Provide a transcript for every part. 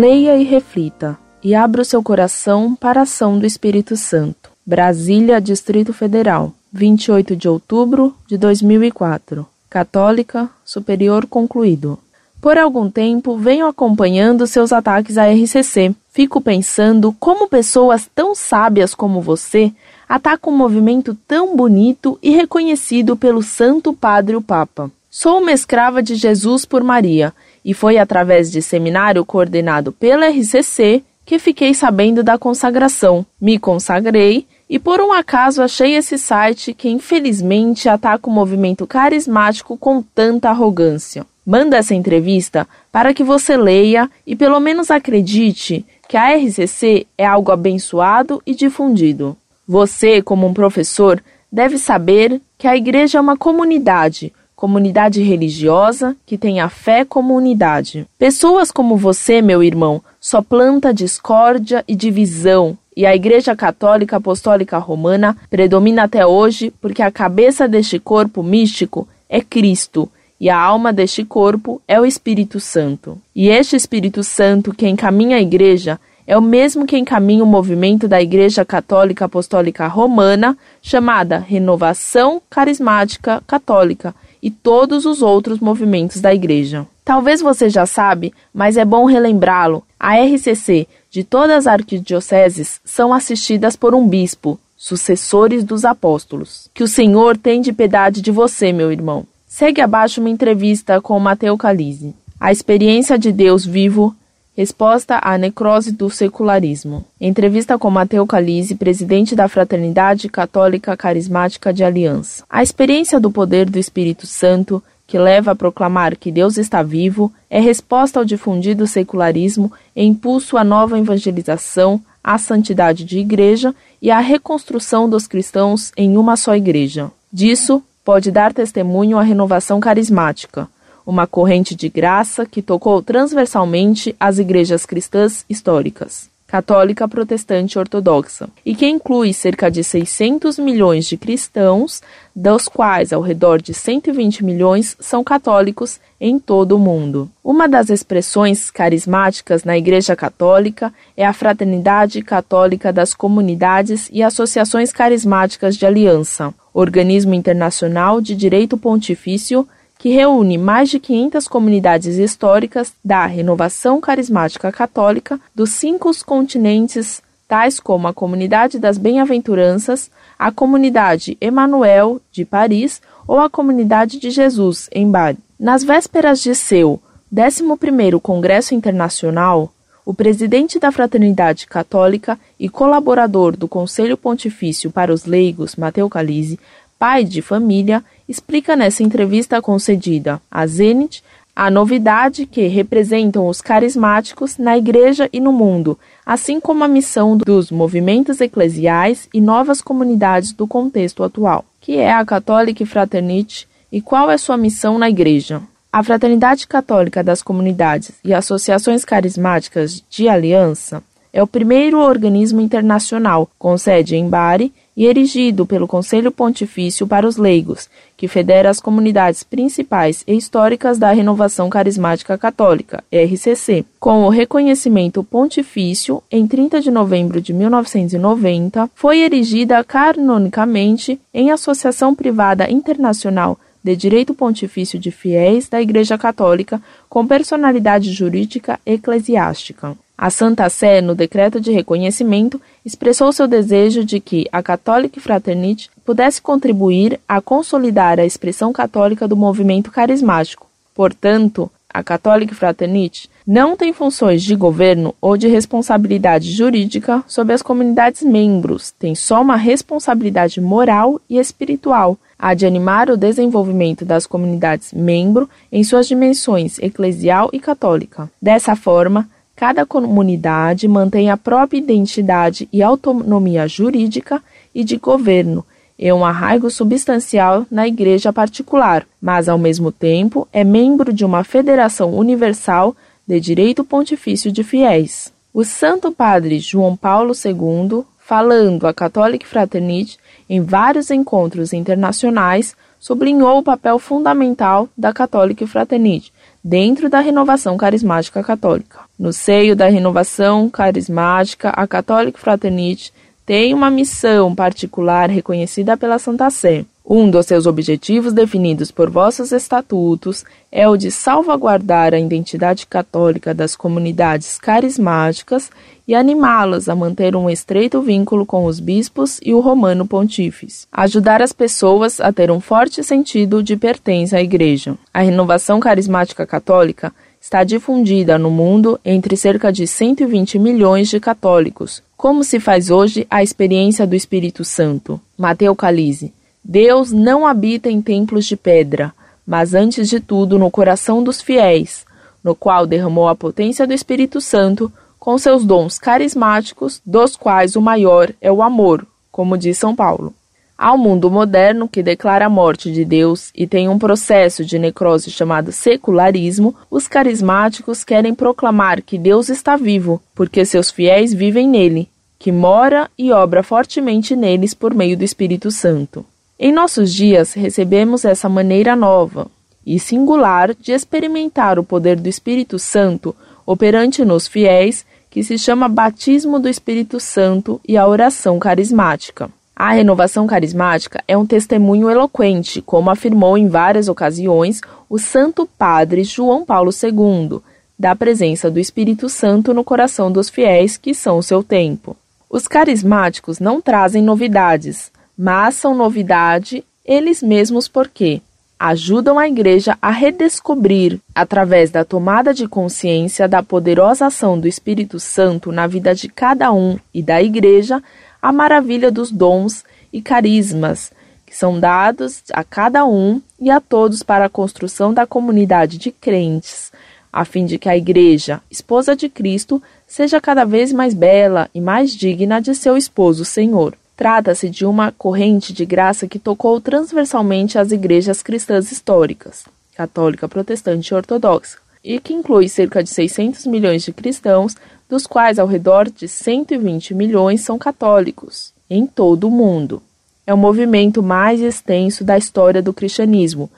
Leia e reflita, e abra o seu coração para a ação do Espírito Santo. Brasília, Distrito Federal, 28 de outubro de 2004. Católica, Superior Concluído. Por algum tempo venho acompanhando seus ataques à RCC. Fico pensando como pessoas tão sábias como você atacam um movimento tão bonito e reconhecido pelo Santo Padre o Papa. Sou uma escrava de Jesus por Maria e foi através de seminário coordenado pela RCC que fiquei sabendo da consagração. Me consagrei e por um acaso achei esse site que infelizmente ataca o movimento carismático com tanta arrogância. Manda essa entrevista para que você leia e pelo menos acredite que a RCC é algo abençoado e difundido. Você, como um professor, deve saber que a igreja é uma comunidade, comunidade religiosa que tem a fé como unidade. Pessoas como você, meu irmão, só planta discórdia e divisão, e a Igreja Católica Apostólica Romana predomina até hoje porque a cabeça deste corpo místico é Cristo e a alma deste corpo é o Espírito Santo. E este Espírito Santo que encaminha a Igreja é o mesmo que encaminha o movimento da Igreja Católica Apostólica Romana, chamada Renovação Carismática Católica, e todos os outros movimentos da Igreja. Talvez você já sabe, mas é bom relembrá-lo. A RCC de todas as arquidioceses são assistidas por um bispo, sucessores dos apóstolos. Que o Senhor tem de piedade de você, meu irmão. Segue abaixo uma entrevista com Mateo Calise. A experiência de Deus vivo Resposta à necrose do secularismo. Entrevista com Mateo Calise, presidente da Fraternidade Católica Carismática de Aliança. A experiência do poder do Espírito Santo, que leva a proclamar que Deus está vivo, é resposta ao difundido secularismo e impulso à nova evangelização, à santidade de igreja e à reconstrução dos cristãos em uma só igreja. Disso pode dar testemunho a renovação carismática uma corrente de graça que tocou transversalmente as igrejas cristãs históricas, católica, protestante e ortodoxa, e que inclui cerca de 600 milhões de cristãos, dos quais ao redor de 120 milhões são católicos em todo o mundo. Uma das expressões carismáticas na Igreja Católica é a Fraternidade Católica das Comunidades e Associações Carismáticas de Aliança, organismo internacional de direito pontifício que reúne mais de 500 comunidades históricas da renovação carismática católica dos cinco continentes, tais como a Comunidade das Bem-aventuranças, a Comunidade Emanuel de Paris ou a Comunidade de Jesus em Bari. Nas vésperas de seu 11º Congresso Internacional, o presidente da Fraternidade Católica e colaborador do Conselho Pontifício para os Leigos, Mateo Calise, pai de família, explica nessa entrevista concedida à Zenit a novidade que representam os carismáticos na igreja e no mundo, assim como a missão dos movimentos eclesiais e novas comunidades do contexto atual, que é a Católica Fraternite e qual é sua missão na igreja. A Fraternidade Católica das Comunidades e Associações Carismáticas de Aliança é o primeiro organismo internacional com sede em Bari e erigido pelo Conselho Pontifício para os Leigos, que federa as comunidades principais e históricas da Renovação Carismática Católica, RCC, com o reconhecimento pontifício em 30 de novembro de 1990, foi erigida canonicamente em associação privada internacional de direito pontifício de fiéis da Igreja Católica com personalidade jurídica eclesiástica. A Santa Sé, no decreto de reconhecimento, expressou seu desejo de que a Catholic Fraternity pudesse contribuir a consolidar a expressão católica do movimento carismático. Portanto, a Catholic Fraternity não tem funções de governo ou de responsabilidade jurídica sobre as comunidades membros, tem só uma responsabilidade moral e espiritual, a de animar o desenvolvimento das comunidades membro em suas dimensões eclesial e católica. Dessa forma, Cada comunidade mantém a própria identidade e autonomia jurídica e de governo e um arraigo substancial na igreja particular, mas ao mesmo tempo é membro de uma federação universal de direito pontifício de fiéis. O Santo Padre João Paulo II, falando à Catholic Fraternity em vários encontros internacionais, sublinhou o papel fundamental da Catholic Fraternity dentro da renovação carismática católica. No seio da renovação carismática, a Catholic Fraternity tem uma missão particular reconhecida pela Santa Sé. Um dos seus objetivos definidos por vossos estatutos é o de salvaguardar a identidade católica das comunidades carismáticas e animá-las a manter um estreito vínculo com os bispos e o romano pontífice. Ajudar as pessoas a ter um forte sentido de pertença à Igreja. A renovação carismática católica está difundida no mundo entre cerca de 120 milhões de católicos. Como se faz hoje a experiência do Espírito Santo? Mateu Calize. Deus não habita em templos de pedra, mas antes de tudo no coração dos fiéis, no qual derramou a potência do Espírito Santo com seus dons carismáticos, dos quais o maior é o amor, como diz São Paulo. Ao mundo moderno, que declara a morte de Deus e tem um processo de necrose chamado secularismo, os carismáticos querem proclamar que Deus está vivo, porque seus fiéis vivem nele, que mora e obra fortemente neles por meio do Espírito Santo. Em nossos dias, recebemos essa maneira nova e singular de experimentar o poder do Espírito Santo operante nos fiéis, que se chama batismo do Espírito Santo e a oração carismática. A renovação carismática é um testemunho eloquente, como afirmou em várias ocasiões o Santo Padre João Paulo II, da presença do Espírito Santo no coração dos fiéis que são o seu tempo. Os carismáticos não trazem novidades, mas são novidade eles mesmos porque ajudam a Igreja a redescobrir, através da tomada de consciência da poderosa ação do Espírito Santo na vida de cada um e da Igreja, a maravilha dos dons e carismas que são dados a cada um e a todos para a construção da comunidade de crentes, a fim de que a Igreja, esposa de Cristo, seja cada vez mais bela e mais digna de seu esposo Senhor. Trata-se de uma corrente de graça que tocou transversalmente as igrejas cristãs históricas, católica, protestante e ortodoxa, e que inclui cerca de 600 milhões de cristãos, dos quais ao redor de 120 milhões são católicos, em todo o mundo. É o movimento mais extenso da história do cristianismo,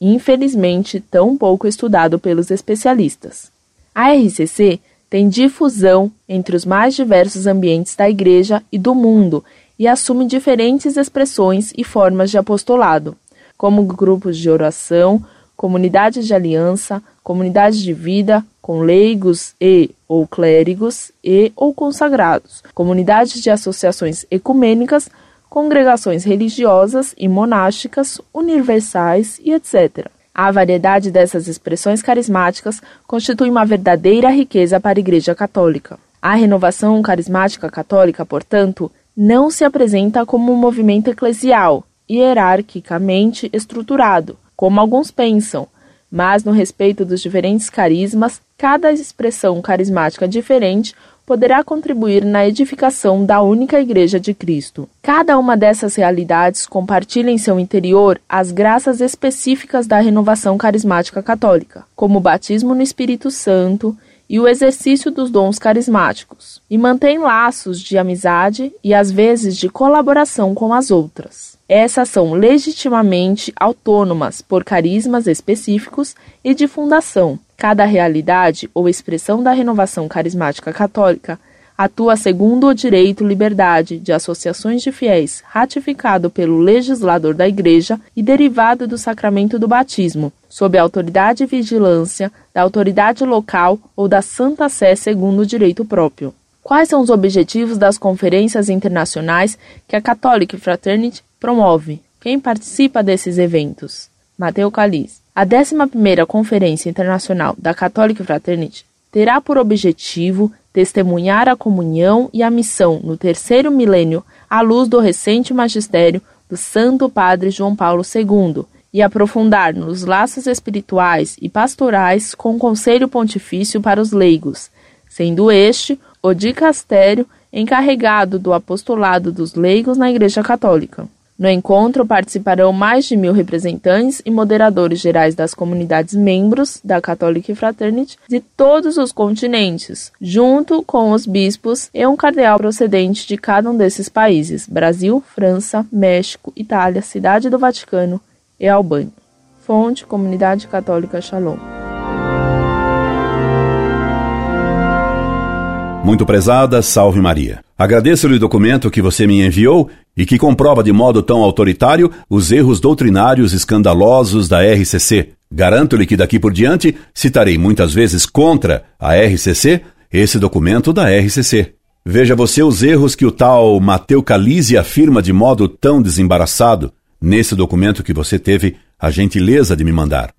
infelizmente tão pouco estudado pelos especialistas. A RCC tem difusão entre os mais diversos ambientes da Igreja e do mundo e assume diferentes expressões e formas de apostolado, como grupos de oração, comunidades de aliança, comunidades de vida, com leigos e ou clérigos e ou consagrados, comunidades de associações ecumênicas, congregações religiosas e monásticas, universais e etc. A variedade dessas expressões carismáticas constitui uma verdadeira riqueza para a Igreja Católica. A renovação carismática católica, portanto, não se apresenta como um movimento eclesial, hierarquicamente estruturado, como alguns pensam, mas no respeito dos diferentes carismas, cada expressão carismática diferente poderá contribuir na edificação da única Igreja de Cristo. Cada uma dessas realidades compartilha em seu interior as graças específicas da renovação carismática católica, como o batismo no Espírito Santo e o exercício dos dons carismáticos, e mantém laços de amizade e às vezes de colaboração com as outras. Essas são legitimamente autônomas por carismas específicos e de fundação. Cada realidade ou expressão da renovação carismática católica atua segundo o direito liberdade de associações de fiéis ratificado pelo legislador da Igreja e derivado do sacramento do batismo, sob a autoridade e vigilância da autoridade local ou da Santa Sé segundo o direito próprio. Quais são os objetivos das conferências internacionais que a Catholic Fraternity promove? Quem participa desses eventos? Mateu Caliz. A 11ª Conferência Internacional da Catholic Fraternity terá por objetivo testemunhar a comunhão e a missão no terceiro milênio à luz do recente magistério do Santo Padre João Paulo II e aprofundar nos laços espirituais e pastorais com o Conselho Pontifício para os leigos, sendo este o dicastério encarregado do apostolado dos leigos na Igreja Católica. No encontro participarão mais de mil representantes e moderadores gerais das comunidades membros da Catholic Fraternity de todos os continentes, junto com os bispos e um cardeal procedente de cada um desses países: Brasil, França, México, Itália, Cidade do Vaticano e Albânia. Fonte Comunidade Católica Shalom. Muito prezada, salve Maria. Agradeço-lhe o documento que você me enviou e que comprova de modo tão autoritário os erros doutrinários escandalosos da RCC. Garanto-lhe que daqui por diante citarei muitas vezes contra a RCC esse documento da RCC. Veja você os erros que o tal Mateu Calise afirma de modo tão desembaraçado nesse documento que você teve a gentileza de me mandar.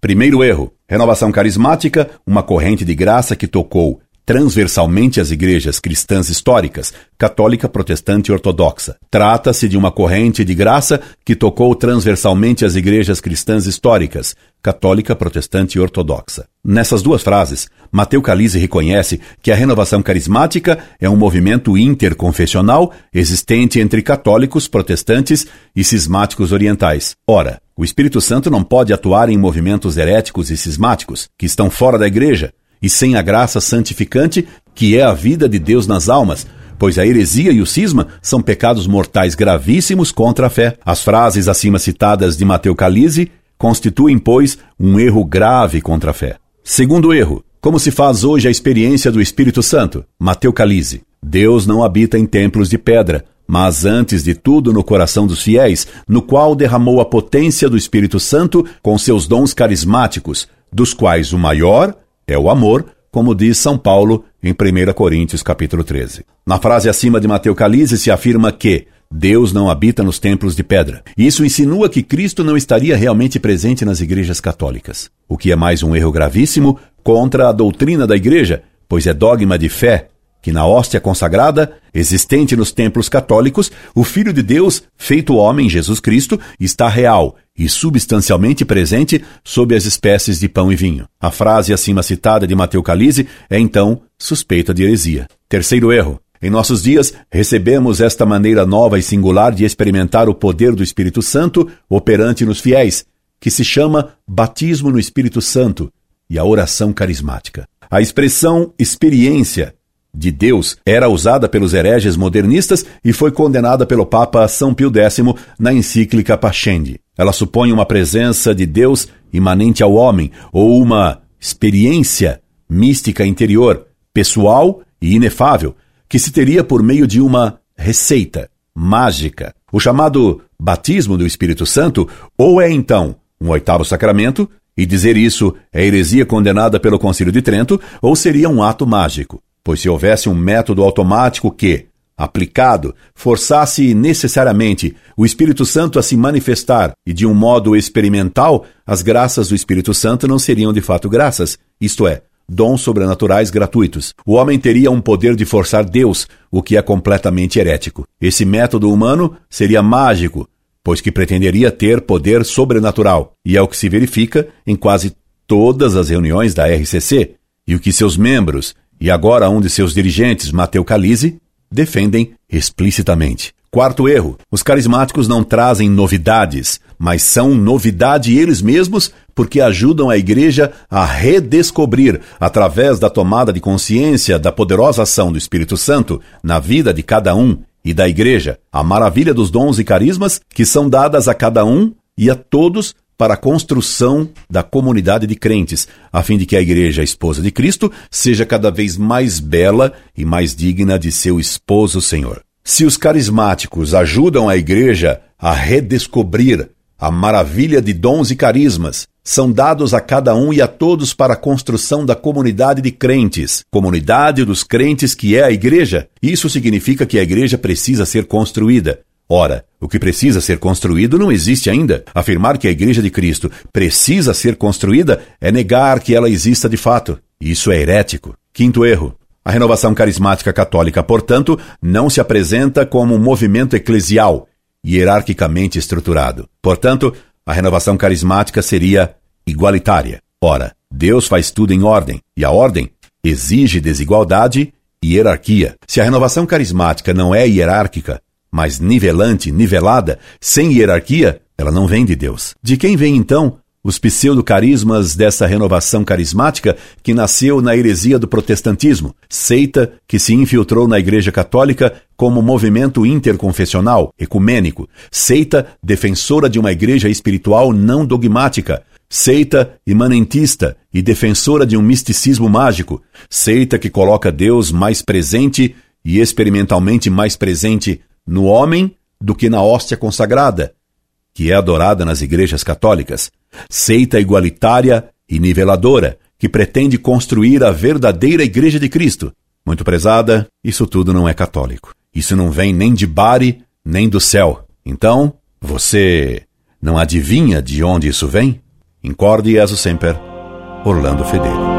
Primeiro erro: renovação carismática, uma corrente de graça que tocou transversalmente as igrejas cristãs históricas, católica, protestante e ortodoxa. Trata-se de uma corrente de graça que tocou transversalmente as igrejas cristãs históricas, católica, protestante e ortodoxa. Nessas duas frases, Mateu Calise reconhece que a renovação carismática é um movimento interconfessional existente entre católicos, protestantes e cismáticos orientais. Ora, o Espírito Santo não pode atuar em movimentos heréticos e cismáticos, que estão fora da igreja, e sem a graça santificante, que é a vida de Deus nas almas, pois a heresia e o cisma são pecados mortais gravíssimos contra a fé. As frases acima citadas de Mateu Calise constituem, pois, um erro grave contra a fé. Segundo erro, como se faz hoje a experiência do Espírito Santo? Mateu Calise. Deus não habita em templos de pedra, mas antes de tudo no coração dos fiéis, no qual derramou a potência do Espírito Santo com seus dons carismáticos, dos quais o maior é o amor, como diz São Paulo em 1 Coríntios capítulo 13. Na frase acima de Mateus Calise se afirma que Deus não habita nos templos de pedra. Isso insinua que Cristo não estaria realmente presente nas igrejas católicas, o que é mais um erro gravíssimo contra a doutrina da igreja, pois é dogma de fé que na hóstia consagrada, existente nos templos católicos, o Filho de Deus, feito homem, Jesus Cristo, está real e substancialmente presente sob as espécies de pão e vinho. A frase acima citada de Mateu Calise é então suspeita de heresia. Terceiro erro. Em nossos dias, recebemos esta maneira nova e singular de experimentar o poder do Espírito Santo operante nos fiéis, que se chama batismo no Espírito Santo e a oração carismática. A expressão experiência de Deus era usada pelos hereges modernistas e foi condenada pelo Papa São Pio X na encíclica Pascendi. Ela supõe uma presença de Deus imanente ao homem ou uma experiência mística interior, pessoal e inefável, que se teria por meio de uma receita mágica. O chamado batismo do Espírito Santo ou é então um oitavo sacramento, e dizer isso é heresia condenada pelo Concílio de Trento, ou seria um ato mágico pois se houvesse um método automático que, aplicado, forçasse necessariamente o Espírito Santo a se manifestar e de um modo experimental, as graças do Espírito Santo não seriam de fato graças, isto é, dons sobrenaturais gratuitos. O homem teria um poder de forçar Deus, o que é completamente herético. Esse método humano seria mágico, pois que pretenderia ter poder sobrenatural, e é o que se verifica em quase todas as reuniões da RCC, e o que seus membros e agora um de seus dirigentes, Mateu Calise, defendem explicitamente. Quarto erro: os carismáticos não trazem novidades, mas são novidade eles mesmos porque ajudam a igreja a redescobrir, através da tomada de consciência da poderosa ação do Espírito Santo na vida de cada um e da igreja, a maravilha dos dons e carismas que são dadas a cada um e a todos para a construção da comunidade de crentes, a fim de que a igreja, a esposa de Cristo, seja cada vez mais bela e mais digna de seu esposo Senhor. Se os carismáticos ajudam a igreja a redescobrir a maravilha de dons e carismas, são dados a cada um e a todos para a construção da comunidade de crentes, comunidade dos crentes que é a igreja. Isso significa que a igreja precisa ser construída. Ora, o que precisa ser construído não existe ainda. Afirmar que a Igreja de Cristo precisa ser construída é negar que ela exista de fato. Isso é herético. Quinto erro. A renovação carismática católica, portanto, não se apresenta como um movimento eclesial, hierarquicamente estruturado. Portanto, a renovação carismática seria igualitária. Ora, Deus faz tudo em ordem, e a ordem exige desigualdade e hierarquia. Se a renovação carismática não é hierárquica, mas nivelante, nivelada, sem hierarquia, ela não vem de Deus. De quem vem então os pseudo-carismas dessa renovação carismática que nasceu na heresia do protestantismo, seita que se infiltrou na Igreja Católica como movimento interconfessional, ecumênico, seita defensora de uma igreja espiritual não dogmática, seita imanentista e defensora de um misticismo mágico, seita que coloca Deus mais presente e experimentalmente mais presente no homem do que na hóstia consagrada, que é adorada nas igrejas católicas, seita igualitária e niveladora, que pretende construir a verdadeira Igreja de Cristo. Muito prezada, isso tudo não é católico. Isso não vem nem de Bari, nem do céu. Então, você não adivinha de onde isso vem? Incorde Jesus Semper, Orlando Fedeli.